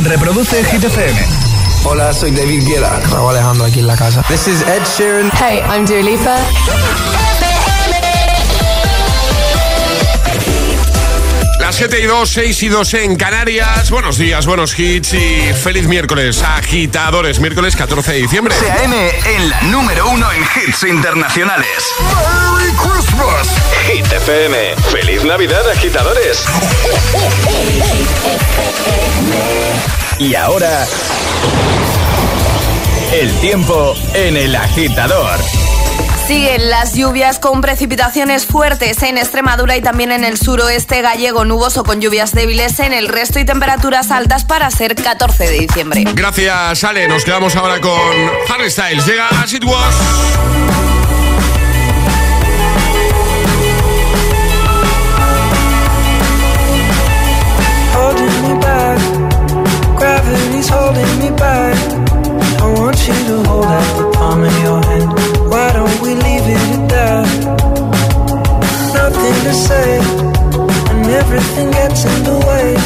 Reproduce Hit FM. Hola, soy David Guetta. Raúl Alejandro aquí en la casa. This is Ed Sheeran. Hey, I'm Dua Lipa. Las 7 y 2, 6 y 2 en Canarias. Buenos días, buenos hits y feliz miércoles, agitadores. Miércoles 14 de diciembre. CAN en la número uno en hits internacionales. ¡Merry Christmas! Hit FM. ¡Feliz Navidad, agitadores! Y ahora. El tiempo en el agitador. Siguen las lluvias con precipitaciones fuertes en Extremadura y también en el suroeste gallego, nuboso con lluvias débiles en el resto y temperaturas altas para ser 14 de diciembre. Gracias, Ale. Nos quedamos ahora con Harry Styles. Llega As It Was. holding me back. Gravity's holding me back. I want you to hold out the palm of your hand. We leave it at that? Nothing to say, and everything gets in the way.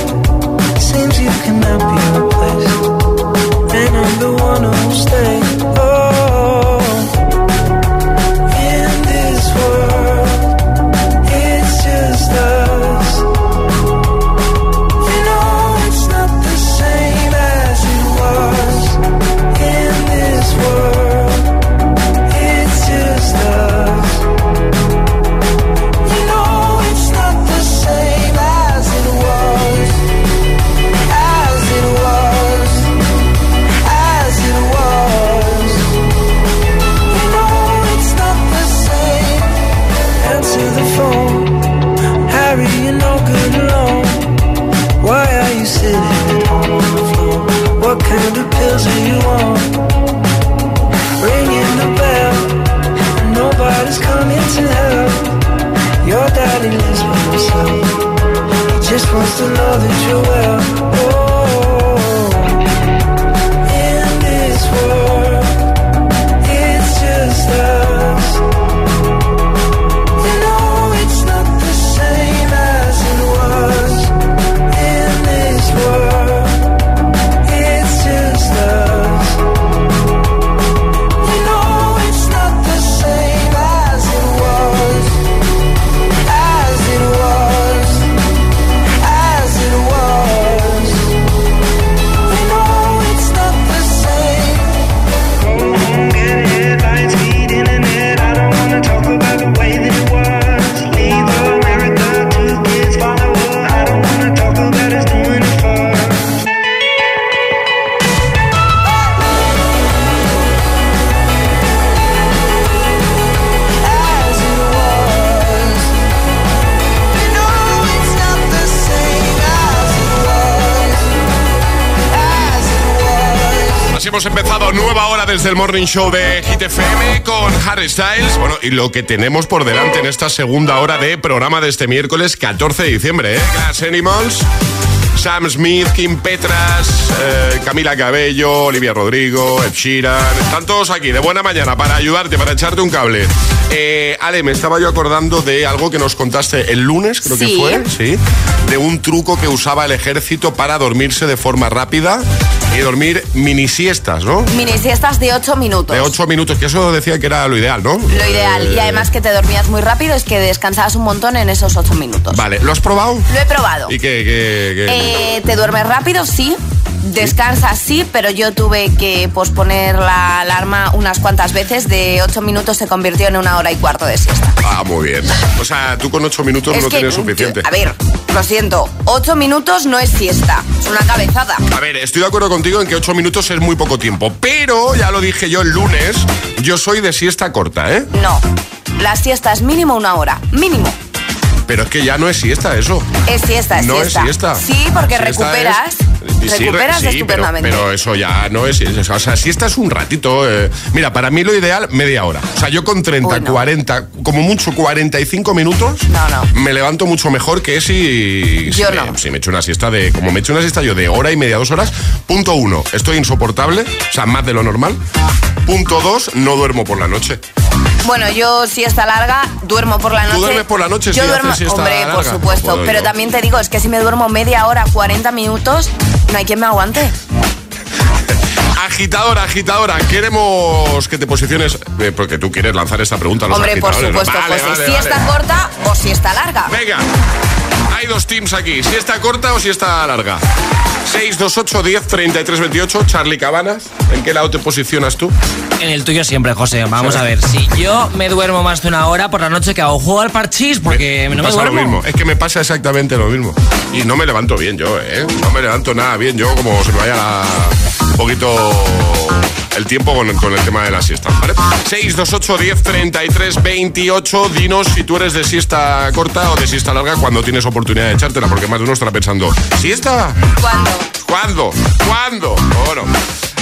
Seems you cannot be replaced, and I'm the one who'll stay. Desde el Morning Show de Hit FM con Harry Styles. Bueno, y lo que tenemos por delante en esta segunda hora de programa de este miércoles 14 de diciembre, ¿eh? Glass Animals. Sam Smith, Kim Petras, eh, Camila Cabello, Olivia Rodrigo, Ed Sheeran. Están todos aquí de buena mañana para ayudarte, para echarte un cable. Eh, Ale, me estaba yo acordando de algo que nos contaste el lunes, creo que fue, sí, de un truco que usaba el ejército para dormirse de forma rápida y dormir mini siestas, ¿no? Mini siestas de 8 minutos. De 8 minutos, que eso decía que era lo ideal, ¿no? Lo ideal. Y además que te dormías muy rápido es que descansabas un montón en esos 8 minutos. Vale, ¿lo has probado? Lo he probado. ¿Y qué? qué- qué? Eh, te duermes rápido, sí. Descansas, sí, pero yo tuve que posponer la alarma unas cuantas veces. De 8 minutos se convirtió en una hora y cuarto de siesta. Ah, muy bien. O sea, tú con 8 minutos Es no que, tienes suficiente. A ver, lo siento. 8 minutos no es siesta. Es una cabezada. A ver, estoy de acuerdo contigo en que 8 minutos es muy poco tiempo, pero ya lo dije yo el lunes, yo soy de siesta corta, ¿eh? No. La siesta es mínimo una hora. Mínimo. Pero es que ya no es siesta eso. Es siesta, es no siesta. es siesta. Sí, porque Siesta recuperas. es- recuperas sí, estupendamente. Pero, eso ya no es. O sea, siesta es un ratito. eh. Mira, para mí lo ideal, media hora. O sea, yo con 30, Uy, no. 40, como mucho 45 minutos, No, no. me levanto mucho mejor que si, Yo si, me, si me echo una siesta de. Como me echo una siesta yo de hora y media, dos horas. Punto uno, estoy insoportable. O sea, más de lo normal. Punto dos, no duermo por la noche. Bueno, yo siesta larga, duermo por la noche. duermes por la noche Yo si duermo, siesta hombre, por supuesto. Pero yo- también te digo, es que si me duermo media hora, 40 minutos, no hay quien me aguante. Agitadora, agitadora, queremos que te posiciones, eh, porque tú quieres lanzar esta pregunta a los Hombre, por ¿no? supuesto, Vale, José. vale, siesta vale. corta o siesta larga. Venga, hay dos teams aquí, si está corta o si está larga. 628 10 33 28, Charlie Cabanas, ¿en qué lado te posicionas tú? En el tuyo siempre, José. Vamos a ver. Si yo me duermo más de una hora por la noche, que hago juego al parchís porque no me pasa duermo. lo mismo, es que me pasa exactamente lo mismo. Y no me levanto bien yo, ¿eh? No me levanto nada bien yo, como se me vaya la- un poquito el tiempo con, con el tema de la siesta, ¿vale? 628 10 33 28, dinos si tú eres de siesta corta o de siesta larga cuando tienes oportunidad de echártela, porque más de uno estará pensando, ¿siesta? ¿Cuándo? ¿Cuándo? ¿Cuándo? Bueno,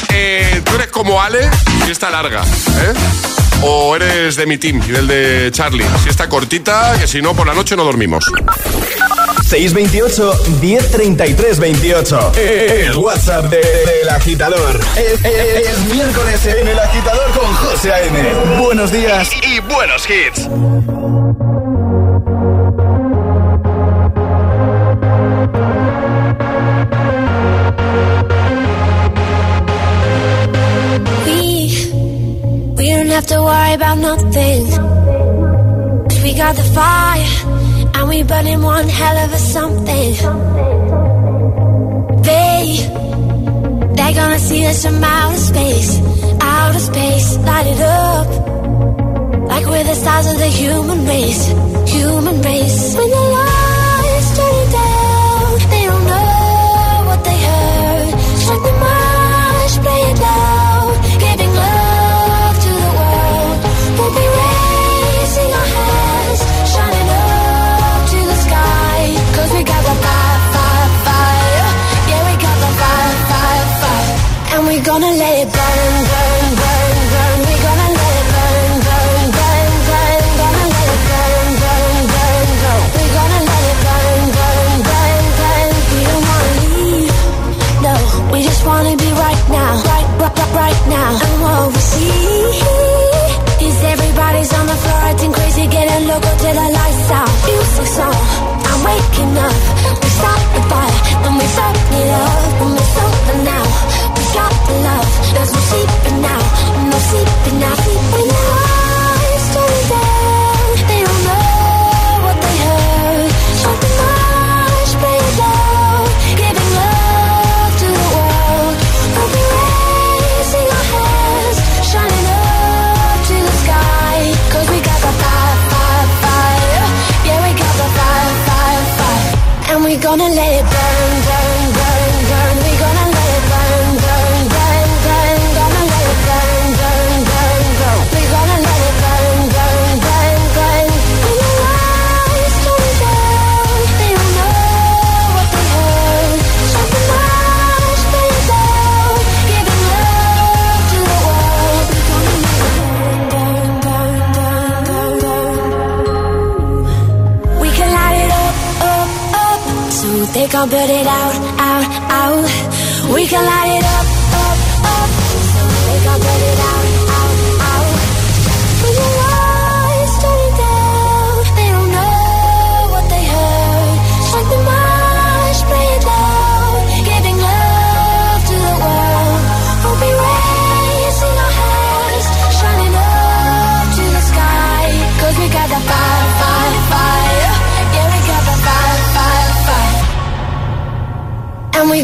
eh, tú eres como Ale, siesta larga, ¿eh? O eres de mi team y del de Charlie, siesta cortita, que si no, por la noche no dormimos. 628 1033 28. El WhatsApp de- del agitador. Es, es- es miércoles en el agitador con José A.M. Buenos días. Y buenos hits. Have to worry about nothing. 'Cause we got the fire, and we burning one hell of a something. They, they're gonna see us from outer space, outer space, light it up. Like we're the stars of the human race, human race. When the lights nothing. They can put it out, out, out. We can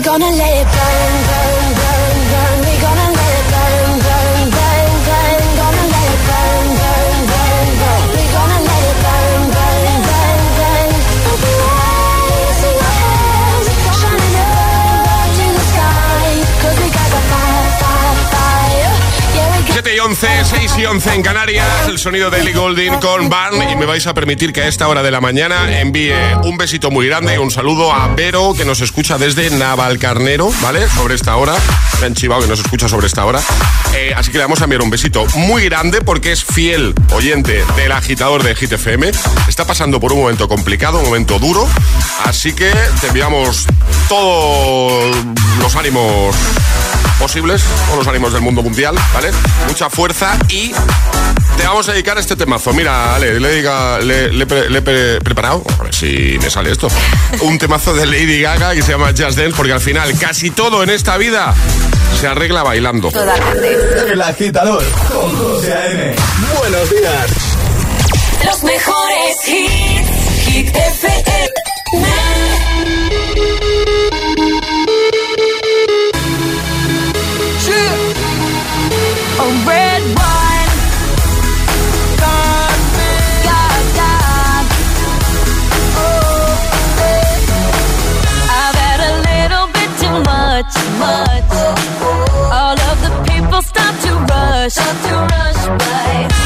gonna let it burn, burn, burn, burn. We're gonna let it burn, burn, burn, burn. Gonna let it burn, burn, burn, burn. We're gonna let it burn, burn, burn, burn. Hands, shining up to the sky. 'Cause we got the fire, fire, fire. Yeah, we got 7 y 11, 6 y 11 en Canarias, el sonido de Ellie Goulding con Barn y me vais a permitir que a esta hora de la mañana envíe un besito muy grande y un saludo a Vero que nos escucha desde Navalcarnero, ¿vale? Sobre esta hora, me han chivado que nos escucha sobre esta hora, Eh, así que le vamos a enviar un besito muy grande porque es fiel oyente del agitador de Hit FM, está pasando por un momento complicado, un momento duro, así que te enviamos todos los ánimos posibles, todos los ánimos del mundo mundial, ¿vale? Mucha fuerza y te vamos a dedicar este temazo. Mira, Ale, le, diga, le, le, preparado, a ver si me sale esto, un temazo de Lady Gaga que se llama Just Dance, porque al final casi todo en esta vida se arregla bailando. Totalmente. El agitador con José A.M. Buenos días. Los mejores hits, hit FM. much. All of the people stop to rush, stop to rush by.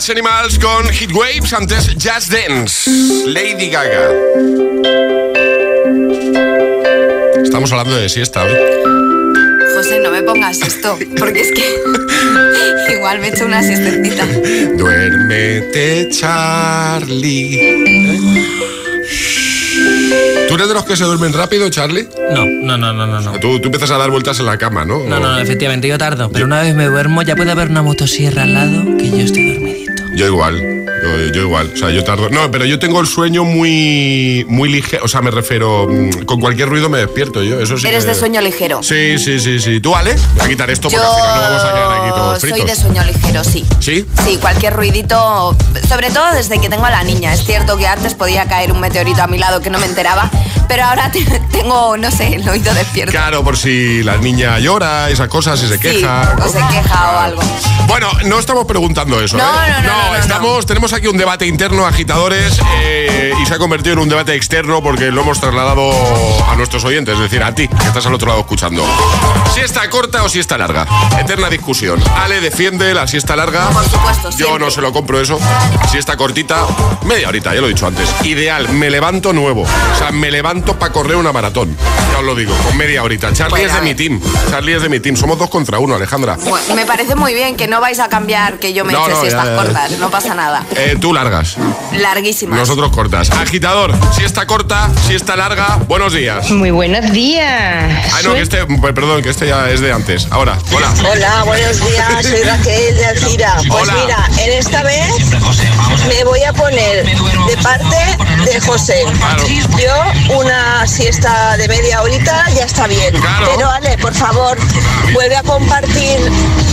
Glass Animals con Hit Waves, antes Just Dance, Lady Gaga. Estamos hablando de siesta hoy. José, no me pongas esto, porque es que igual me echo una siestecita. Duérmete, Charlie. ¿Tú eres de los que se duermen rápido, Charlie? No, no, no, no, no. Tú, tú empiezas a dar vueltas en la cama, ¿no? No, no, efectivamente, yo tardo. Pero una vez me duermo, ya puede haber una motosierra al lado que yo estoy dormidito. Yo igual. Yo, yo igual, o sea, yo tardo. No, pero yo tengo el sueño muy, muy ligero. O sea, me refiero, mm, con cualquier ruido me despierto yo. Eso sí. Eres que- de sueño ligero. Sí, sí, sí, sí. ¿Tú, Ale? Voy a quitar esto porque Yo al final no vamos a quedar aquí todos fritos. soy de sueño ligero, sí. ¿Sí? Sí, cualquier ruidito, sobre todo desde que tengo a la niña. Es cierto que antes podía caer un meteorito a mi lado que no me enteraba, pero ahora te- tengo, no sé, el oído despierto. Claro, por si la niña llora, esas cosas, si se Sí, queja. o se queja o algo. Bueno, no estamos preguntando eso. No, ¿eh? no, no, no, no, estamos, tenemos aquí un debate interno, agitadores, eh, y se ha convertido en un debate externo porque lo hemos trasladado a nuestros oyentes, es decir, a ti, que estás al otro lado escuchando. Si está corta o si está larga. Eterna discusión. Ale defiende la siesta larga. Por supuesto, Yo siempre. no se lo compro eso. Si está cortita, media horita, ya lo he dicho antes. Ideal, me levanto nuevo. O sea, me levanto para correr una maratón. Ya os lo digo, con media horita. Charlie Bueno, es de mi team. Charlie es de mi team. Somos dos contra uno, Alejandra. Bueno, me parece muy bien que no vais a cambiar que yo me No, eche no, siestas ya, ya. cortas, no pasa nada. Eh, tú largas. Larguísimas. Nosotros cortas. Agitador, si está corta, si está larga, buenos días. Muy buenos días. Ah, no, que este, perdón, que este ya es de antes. Ahora, hola. Hola, buenos días, soy Raquel de Alcira. Pues Hola. mira, en esta vez me voy a poner de parte de José. Claro. Yo una siesta de media horita ya está bien. Claro. Pero Ale, por favor, vuelve a compartir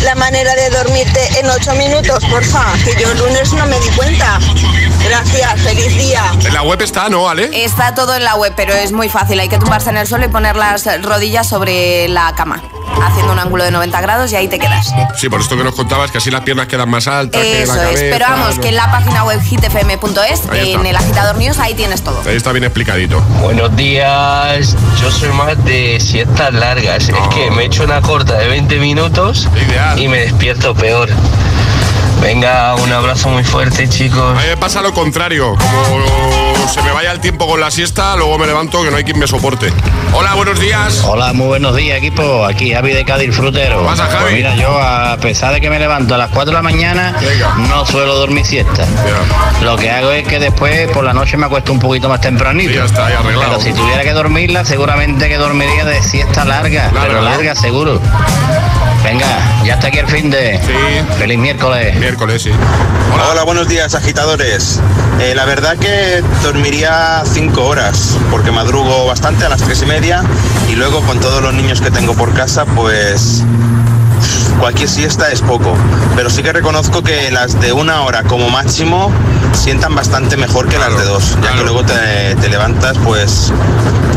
la manera de dormirte en ocho minutos, porfa, que yo el lunes no me di cuenta. Gracias, feliz día. En la web está, ¿no, Ale? Está todo en la web, pero es muy fácil. Hay que tumbarse en el suelo y poner las rodillas sobre la cama, haciendo un ángulo de 90 grados y ahí te quedas. Sí, por esto que nos contabas, que así las piernas quedan más altas que Eso la cabeza. es. Pero vamos, ¿no? que en la página web hitfm.es, en el agitador news, ahí tienes todo. Ahí está bien explicadito. Buenos días, yo soy más de siestas largas, No. es que me echo una corta de 20 minutos Ideal. y me despierto peor. Venga, un abrazo muy fuerte chicos. A mí me pasa lo contrario. Como se me vaya el tiempo con la siesta, luego me levanto que no hay quien me soporte. Hola, buenos días. Hola, muy buenos días equipo, aquí Javi de Cádiz Frutero. ¿Qué pasa, Javi? Pues mira, yo a pesar de que me levanto a las 4 de la mañana, Venga. no suelo dormir siesta. Ya. Lo que hago es que después por la noche me acuesto un poquito más tempranito. Sí, ya está, ya arreglado. Pero si tuviera que dormirla, seguramente que dormiría de siesta larga, Larga, pero ¿no? larga seguro. Venga, ya está aquí el fin de. Sí. Feliz miércoles. Miércoles, sí. Hola, buenos días agitadores. Eh, la verdad que dormiría cinco horas porque madrugo bastante a las tres y media y luego con todos los niños que tengo por casa pues cualquier siesta es poco. Pero sí que reconozco que las de una hora como máximo sientan bastante mejor que las de dos, ya claro. que luego te, te levantas pues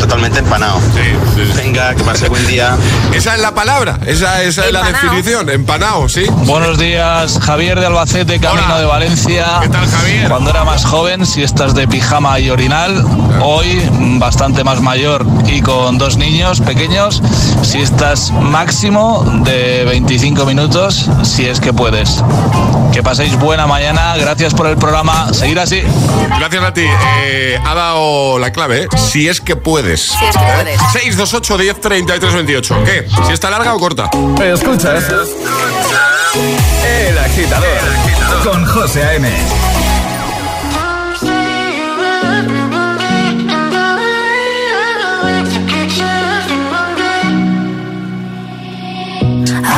totalmente empanado. Sí, sí, sí. Venga, que pase buen día. Esa es la palabra, esa, esa es la definición. Empanado, sí. Buenos días, Javier de Albacete, camino Hola. de Valencia. ¿Qué tal, Javier? Cuando era más joven, siestas de pijama y orinal. Hoy, bastante más mayor y con dos niños pequeños, siestas máximo de 25 minutos, si es que puedes. Que paséis buena mañana, gracias por el programa, seguir así. Gracias a ti. Eh, ha dado la clave, ¿eh? Si es que puedes. Si es que puedes. 628 10 33 28. ¿Qué? ¿Si está larga o corta? Escuchas El Agitador con José A.M.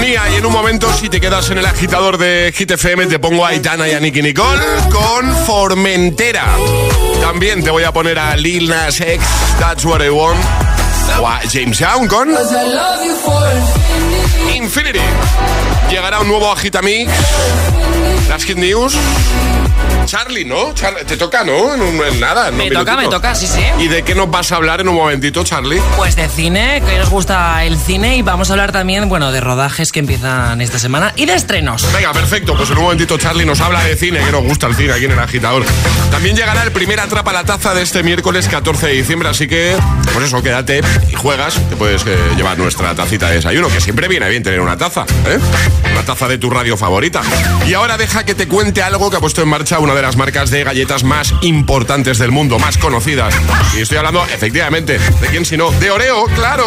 y en un momento si te quedas en el agitador de Hit FM te pongo a Aitana y a Nicky Nicole con Formentera. También te voy a poner a Lil Nas X, That's What I Want. O a James Young con Infinity. Llegará un nuevo Agitamix. Las Hit News. Charlie, ¿no? Char- te toca, ¿no? En, un- en nada. en Me toca, me toca, sí, sí. ¿Y de qué nos vas a hablar en un momentito, Charlie? Pues de cine, que nos gusta el cine y vamos a hablar también, bueno, de rodajes que empiezan esta semana y de estrenos. Venga, perfecto. Pues en un momentito Charlie nos habla de cine, que nos gusta el cine aquí en el agitador. También llegará el primer Atrapa la Taza de este miércoles 14 de diciembre, así que, pues eso, quédate y juegas. Te puedes eh, llevar nuestra tacita de desayuno, que siempre viene bien tener una taza, ¿eh? Una taza de tu radio favorita. Y ahora deja que te cuente algo que ha puesto en marcha una de las marcas de galletas más importantes del mundo, más conocidas. Y estoy hablando, efectivamente, ¿de quién si no? De Oreo, claro.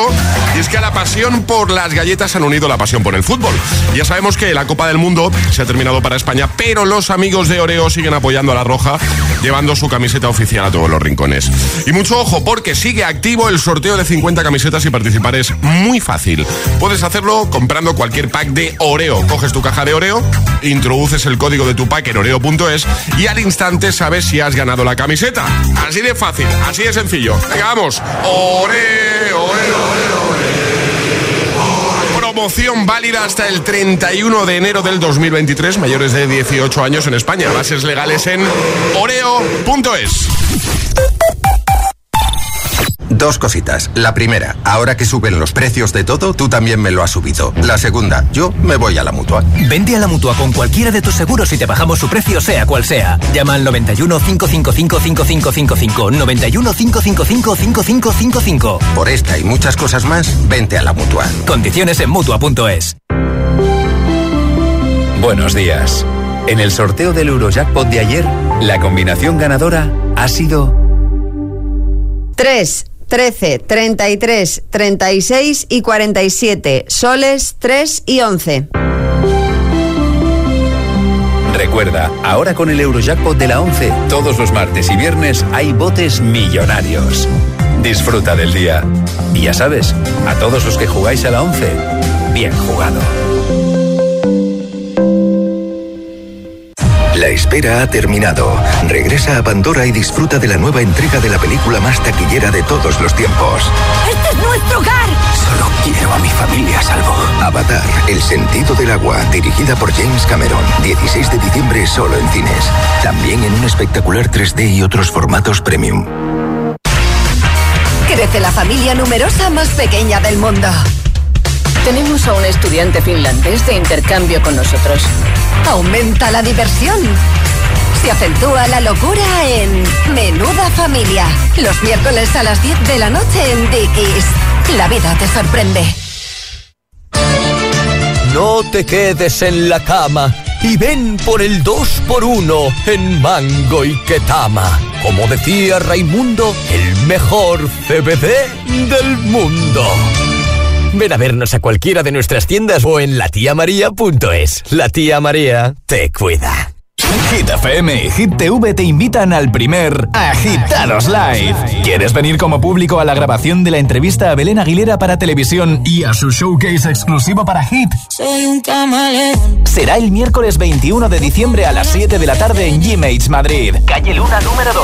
Y es que a la pasión por las galletas han unido la pasión por el fútbol. Ya sabemos que la Copa del Mundo se ha terminado para España, pero los amigos de Oreo siguen apoyando a la Roja, llevando su camiseta oficial a todos los rincones. Y mucho ojo, porque sigue activo el sorteo de 50 camisetas y participar es muy fácil. Puedes hacerlo comprando cualquier pack de Oreo. Coges tu caja de Oreo, introduces el código de tu pack en oreo.es y al instante sabes si has ganado la camiseta. Así de fácil, así de sencillo. Venga, vamos. Oreo, Oreo, Promoción válida hasta el 31 de enero del 2023, mayores de 18 años en España. Bases legales en oreo.es. Dos cositas. La primera, ahora que suben los precios de todo, tú también me lo has subido. La segunda, yo me voy a la mutua. Vente a la mutua con cualquiera de tus seguros y te bajamos su precio, sea cual sea. Llama al 91 555 5555. 91 555 5555. Por esta y muchas cosas más, vente a la mutua. Condiciones en mutua.es. Buenos días. En el sorteo del Eurojackpot de ayer, la combinación ganadora ha sido 3, 13, 33, 36 y 47. Soles 3 y 11. Recuerda, ahora con el Eurojackpot de la 11, todos los martes y viernes hay botes millonarios. Disfruta del día. Y ya sabes, a todos los que jugáis a la 11, bien jugado. La espera ha terminado. Regresa a Pandora y disfruta de la nueva entrega de la película más taquillera de todos los tiempos. ¡Este es nuestro hogar! Solo quiero a mi familia a salvo. Avatar, El sentido del agua, dirigida por James Cameron. 16 de diciembre solo en cines. También en un espectacular 3D y otros formatos premium. Crece la familia numerosa más pequeña del mundo. Tenemos a un estudiante finlandés de intercambio con nosotros. Aumenta la diversión. Se acentúa la locura en Menuda Familia. Los miércoles a las 10 de la noche en Dickies. La vida te sorprende. No te quedes en la cama y ven por el 2x1 en Mango y Ketama. Como decía Raimundo, el mejor CBD del mundo. Ven a vernos a cualquiera de nuestras tiendas o en latiamaria.es. La tía María te cuida. Hit FM y Hit TV te invitan al primer Agitados Live. ¿Quieres venir como público a la grabación de la entrevista a Belén Aguilera para televisión y a su showcase exclusivo para Hit? Soy un camaleón. Será el miércoles 21 de diciembre a las 7 de la tarde en G-Mates Madrid. Calle Luna número 2.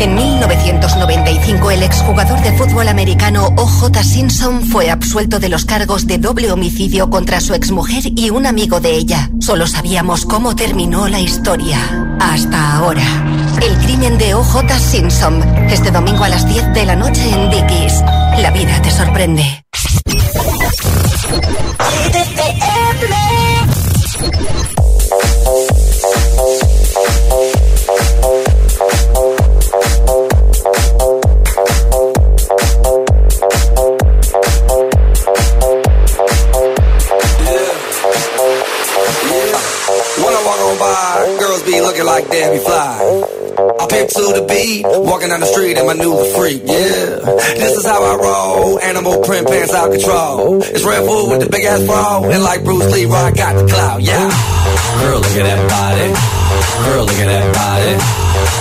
En 1995, el exjugador de fútbol americano O.J. Simpson fue absuelto de los cargos de doble homicidio contra su exmujer y un amigo de ella. Solo sabíamos cómo terminó la historia. Hasta ahora. El crimen de O.J. Simpson. Este domingo a las 10 de la noche en Dickies. La vida te sorprende. Be looking like Debbie Fly. I pick to the beat, walking down the street in my new freak, yeah. This is how I roll, animal print pants out control. It's Red Bull with the big ass bra, and like Bruce Lee, I got the clout, yeah. Girl, look at that body. Girl, look at that body.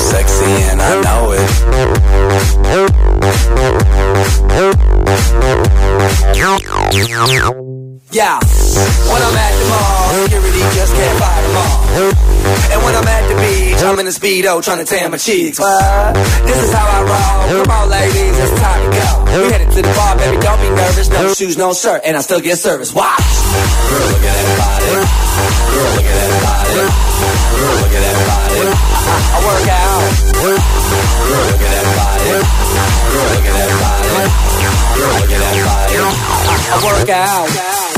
Sexy and I know it. Yeah, when I'm at can't fight. And when I'm at the beach, I'm in a speedo trying to tan my cheeks. What? This is how I roll. Come on, ladies, it's time to go. We headed to the bar, baby, don't be nervous. No shoes, no shirt, and I still get service. Watch. Girl, look at that body. Girl, look at that body. Girl, look at that body. I, I, I work out. Girl, look at that body. Girl, look at that body. Girl, look at that body. I work out.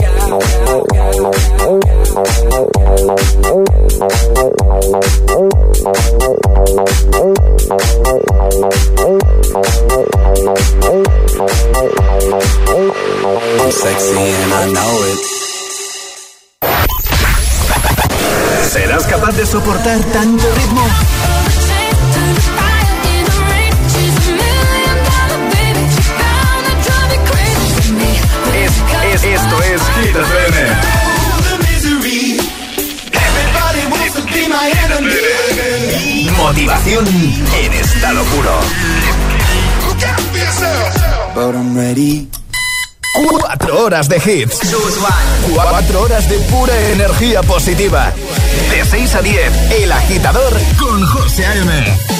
¿Serás capaz de soportar tanto ritmo? Esto es Hit FM. Motivación en estado puro. Cuatro horas de hits. Cuatro horas de pura energía positiva. De 6 a 10, El Agitador con José A.M.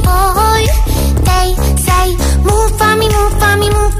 boy. They say, move for me, move for me, move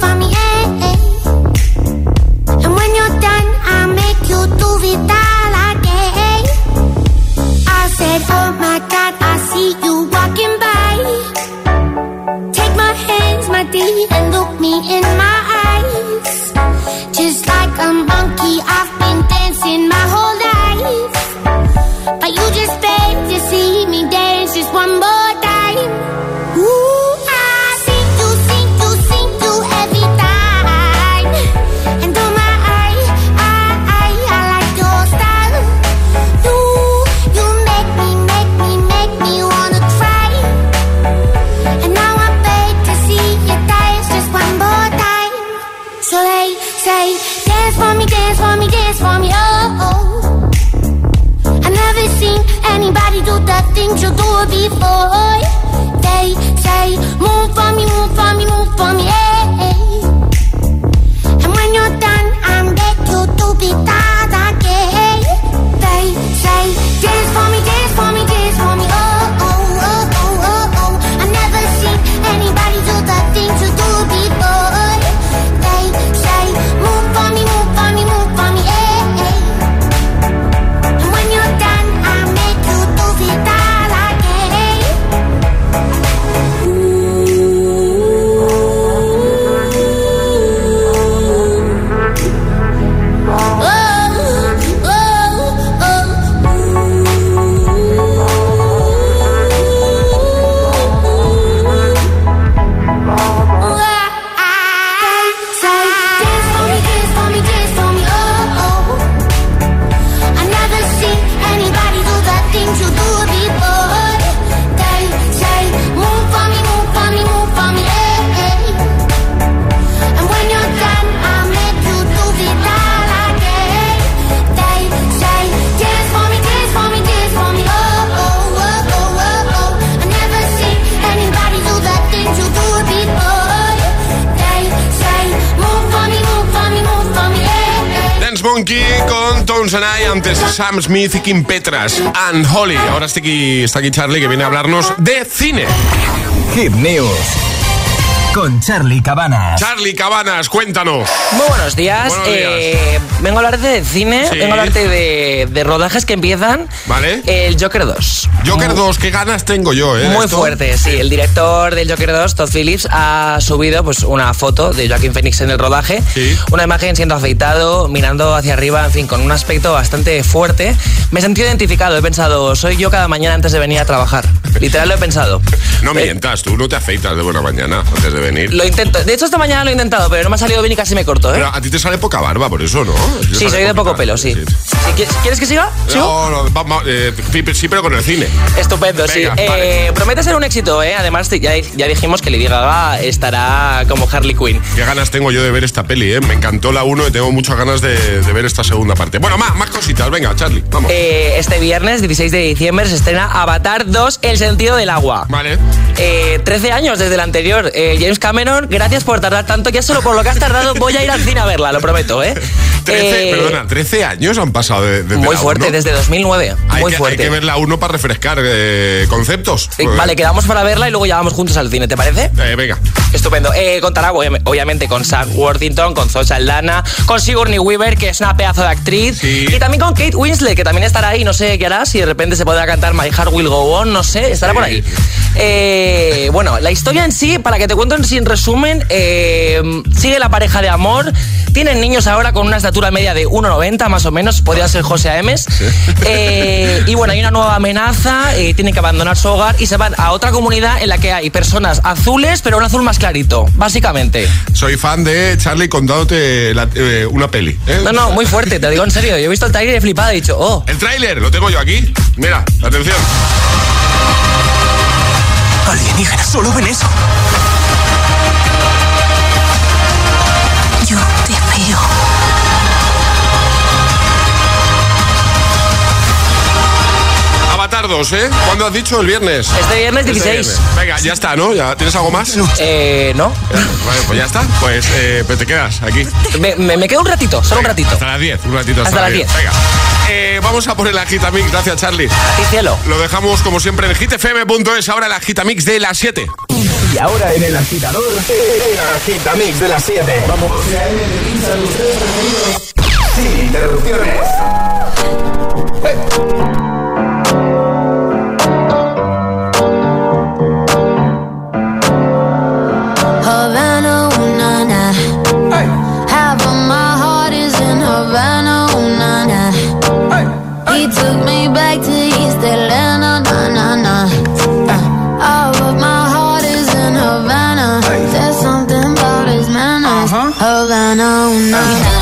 antes Sam Smith y Kim Petras and Holly. Ahora está aquí, está aquí Charlie que viene a hablarnos de cine. Hit News con Charlie Cabanas. Charlie Cabanas, cuéntanos. Muy buenos días. Buenos días. Eh, vengo a hablarte de cine, Sí. vengo a hablarte de, de rodajes que empiezan. Vale. El Joker 2. Joker 2, qué ganas tengo yo, ¿eh? Muy esto. fuerte, sí. El director del Joker 2, Todd Phillips, ha subido pues una foto de Joaquin Phoenix en el rodaje. Una imagen siendo afeitado, mirando hacia arriba, en fin, con un aspecto bastante fuerte. Me he sentido identificado, he pensado, soy yo cada mañana antes de venir a trabajar. Literal lo he pensado. No mientas, tú no te afeitas de buena mañana antes de venir. Lo intento. De hecho, esta mañana lo he intentado, pero no me ha salido bien y casi me corto, ¿eh? Pero a ti te sale poca barba, por eso, ¿no? Sí, soy de poco pelo, sí. ¿Quieres que siga? ¿Sigo? No, no, vamos, eh, sí, pero con el cine. Estupendo, sí. Venga, Eh, promete ser un éxito, ¿eh? Además, ya, ya dijimos que Lady Gaga estará como Harley Quinn. Qué ganas tengo yo de ver esta peli, ¿eh? Me encantó la 1 y tengo muchas ganas de, de ver esta segunda parte. Bueno, más, más cositas, venga, Charlie, vamos. Eh, este viernes, 16 de diciembre, se estrena Avatar 2, El sentido del agua. Vale. Eh, 13 años desde el anterior. Eh, James Cameron, gracias por tardar tanto. Ya solo por lo que has tardado voy a ir al cine a verla, lo prometo, ¿eh? 13, Eh, perdona, 13 años han pasado de, desde Muy la fuerte, 1. desde 2009. Hay muy que, fuerte. Hay que ver la 1 para refrescar eh, conceptos. Eh, Vale, quedamos para verla y luego ya vamos juntos al cine, ¿te parece? Eh, venga. Estupendo. Eh, contará obvia- obviamente con Sam Worthington, con Zoe Saldana, con Sigourney Weaver, que es una pedazo de actriz, y también con Kate Winslet, que también estará ahí. No sé qué hará, si de repente se podrá cantar My Heart Will Go On, no sé, estará por ahí. Eh, bueno, la historia en sí, para que te cuento en resumen, eh, sigue la pareja de amor. Tienen niños ahora con una estatura media de 1,90 más o menos, podría ser José Ames. Eh, y bueno, hay una nueva amenaza, eh, tienen que abandonar su hogar y se van a otra comunidad en la que hay personas azules, pero un azul más clarito, básicamente. Soy fan de Charlie contándote la- eh, una peli. ¿eh? No, no, muy fuerte, te digo en serio. Yo he visto el trailer y he flipado, he dicho, oh. El tráiler, lo tengo yo aquí. Mira, atención. Alienígenas, solo ven eso. Veo. Avatar 2, ¿eh? ¿Cuándo has dicho? El viernes. Este viernes 16. Venga, ya está, ¿no? ¿Ya ¿Tienes algo más? Eh, no. Vale, pues ya está. Pues eh, pues te quedas aquí. Me, me- me quedo un ratito, solo un ratito. Hasta las 10, un ratito hasta, Hasta las 10. Venga. Eh, vamos a poner la Gitamix. Gracias, Charlie. A ti, cielo. Lo dejamos como siempre en hitfm.es. Ahora la Gitamix de las 7. Y ahora en el agitador, el agitamix de las 7. Vamos. Sin interrupciones. no, no.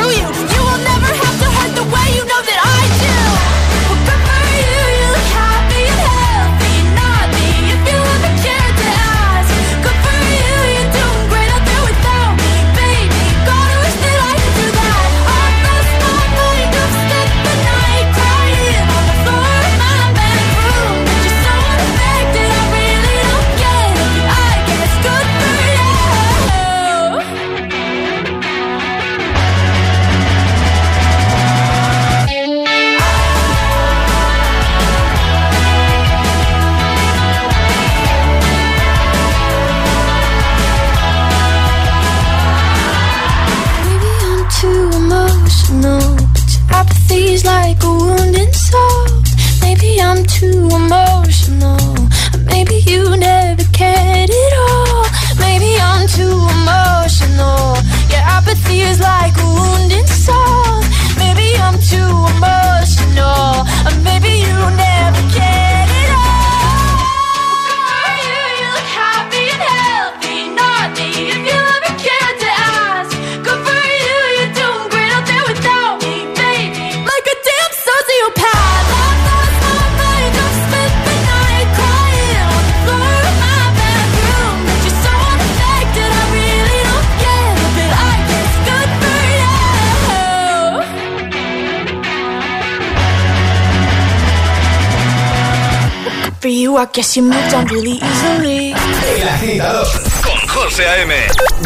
I guess you moved on really easily. El agitador con José A.M.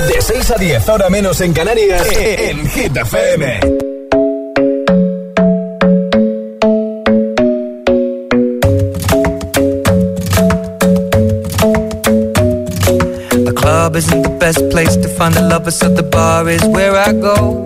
De 6 a 10, ahora menos en Canarias, en Hit FM. The club isn't the best place to find the lovers, so the bar is where I go.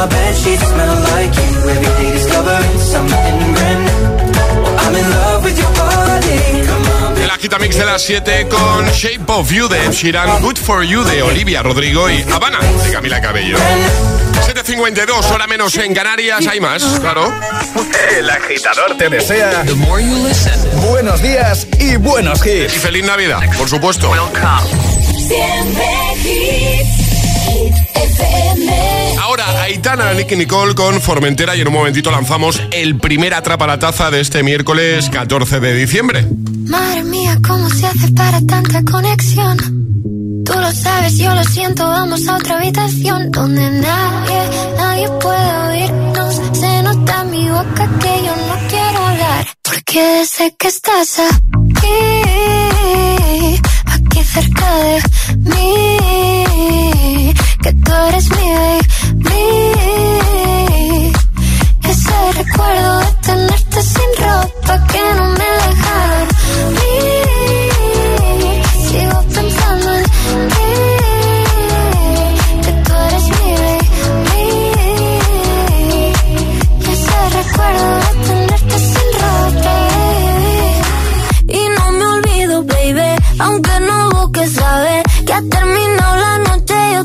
My bed sheets smell like you. Every day discovering something brand new. I'm in love with your body. Come on, El Agitamix de las 7 con Shape of You de Ed Sheeran, Good for You de Olivia Rodrigo y Habana de Camila Cabello. 7.52, hora menos en Canarias, hay más, claro. El agitador te desea buenos días y buenos Y hits. feliz Navidad, por supuesto. Siempre hits. FM. Ahora, Aitana, Nicky Nicole con Formentera y en un momentito lanzamos el primer Atrapa la Taza de este miércoles 14 de diciembre. Madre mía, ¿cómo se hace para tanta conexión? Tú lo sabes, yo lo siento, vamos a otra habitación donde nadie, nadie puede oírnos. Se nota en mi boca que yo no quiero hablar. Porque desde que estás aquí, aquí cerca de mí, que tú eres mi baby. Ese recuerdo de tenerte sin ropa que no me dejaron ir. Sigo pensando en ti, que tú eres mi baby. Ese recuerdo de tenerte sin ropa. Y no me olvido, baby, aunque no busques saber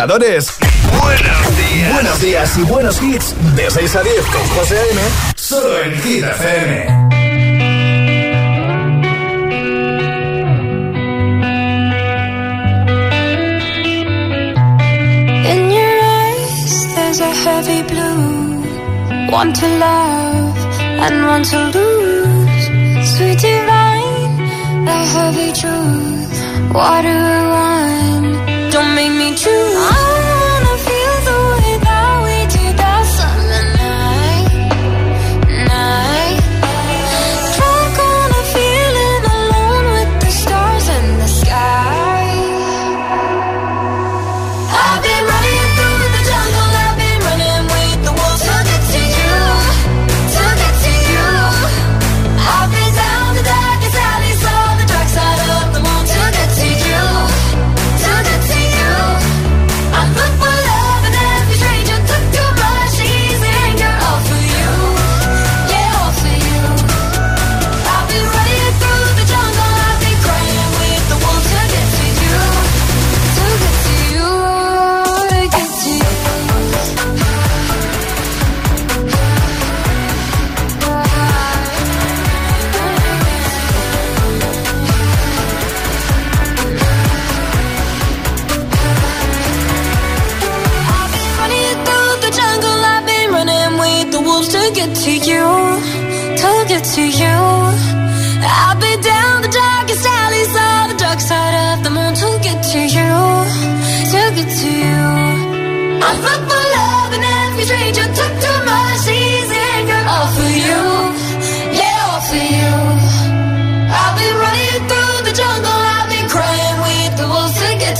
agitadores. Buenos días. Buenos días y buenos hits. De 6 a 10 con José A.M. Solo en Hit FM. In your eyes, there's a heavy blue. One to love and one to lose. Sweet divine, the heavy truth. Water or wine, don't make me choose.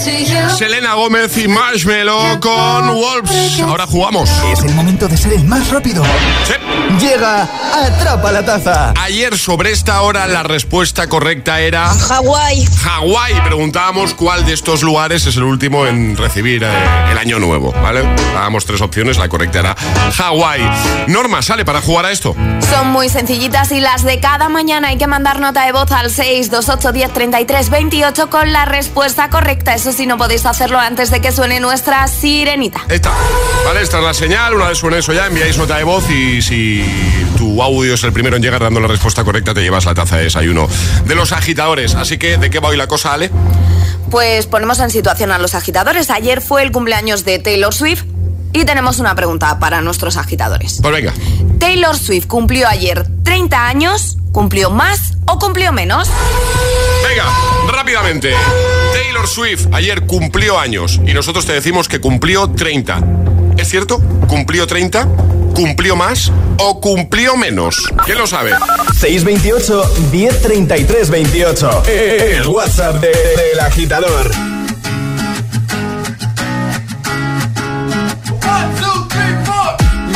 Selena Gómez y Marshmello con Wolves. Ahora jugamos. Es el momento de ser el más rápido. Llega Atrapa la Taza. Ayer sobre esta hora la respuesta correcta era... Hawái. Hawái. Preguntábamos cuál de estos lugares es el último en recibir eh, el año nuevo, ¿vale? Dábamos tres opciones, la correcta era Hawái. Norma, ¿sale para jugar a esto? Son muy sencillitas y las de cada mañana hay que mandar nota de voz al 628 10 33 28 con la respuesta correcta. Eso sí, no podéis hacerlo antes de que suene nuestra sirenita. Esta. Vale, esta es la señal. Una vez suene eso ya, enviáis nota de voz y si tu audio es el primero en llegar dando la respuesta correcta, te llevas la taza de desayuno de los agitadores. Así que, ¿de qué va hoy la cosa, Ale? Pues ponemos en situación a los agitadores. Ayer fue el cumpleaños de Taylor Swift y tenemos una pregunta para nuestros agitadores. Pues venga. Taylor Swift cumplió ayer 30 años, ¿cumplió más o cumplió menos? Venga, rápidamente. Taylor Swift ayer cumplió años y nosotros te decimos que cumplió 30. ¿Es cierto? ¿Cumplió 30? ¿Cumplió más o cumplió menos? ¿Quién lo sabe? 628 1033 28. El WhatsApp de- del agitador.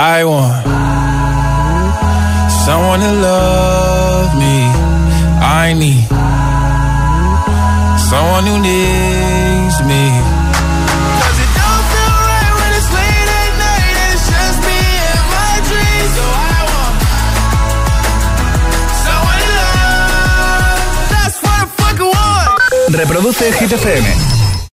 I want someone to love me. I need someone who needs me. Reproduce Hit FM.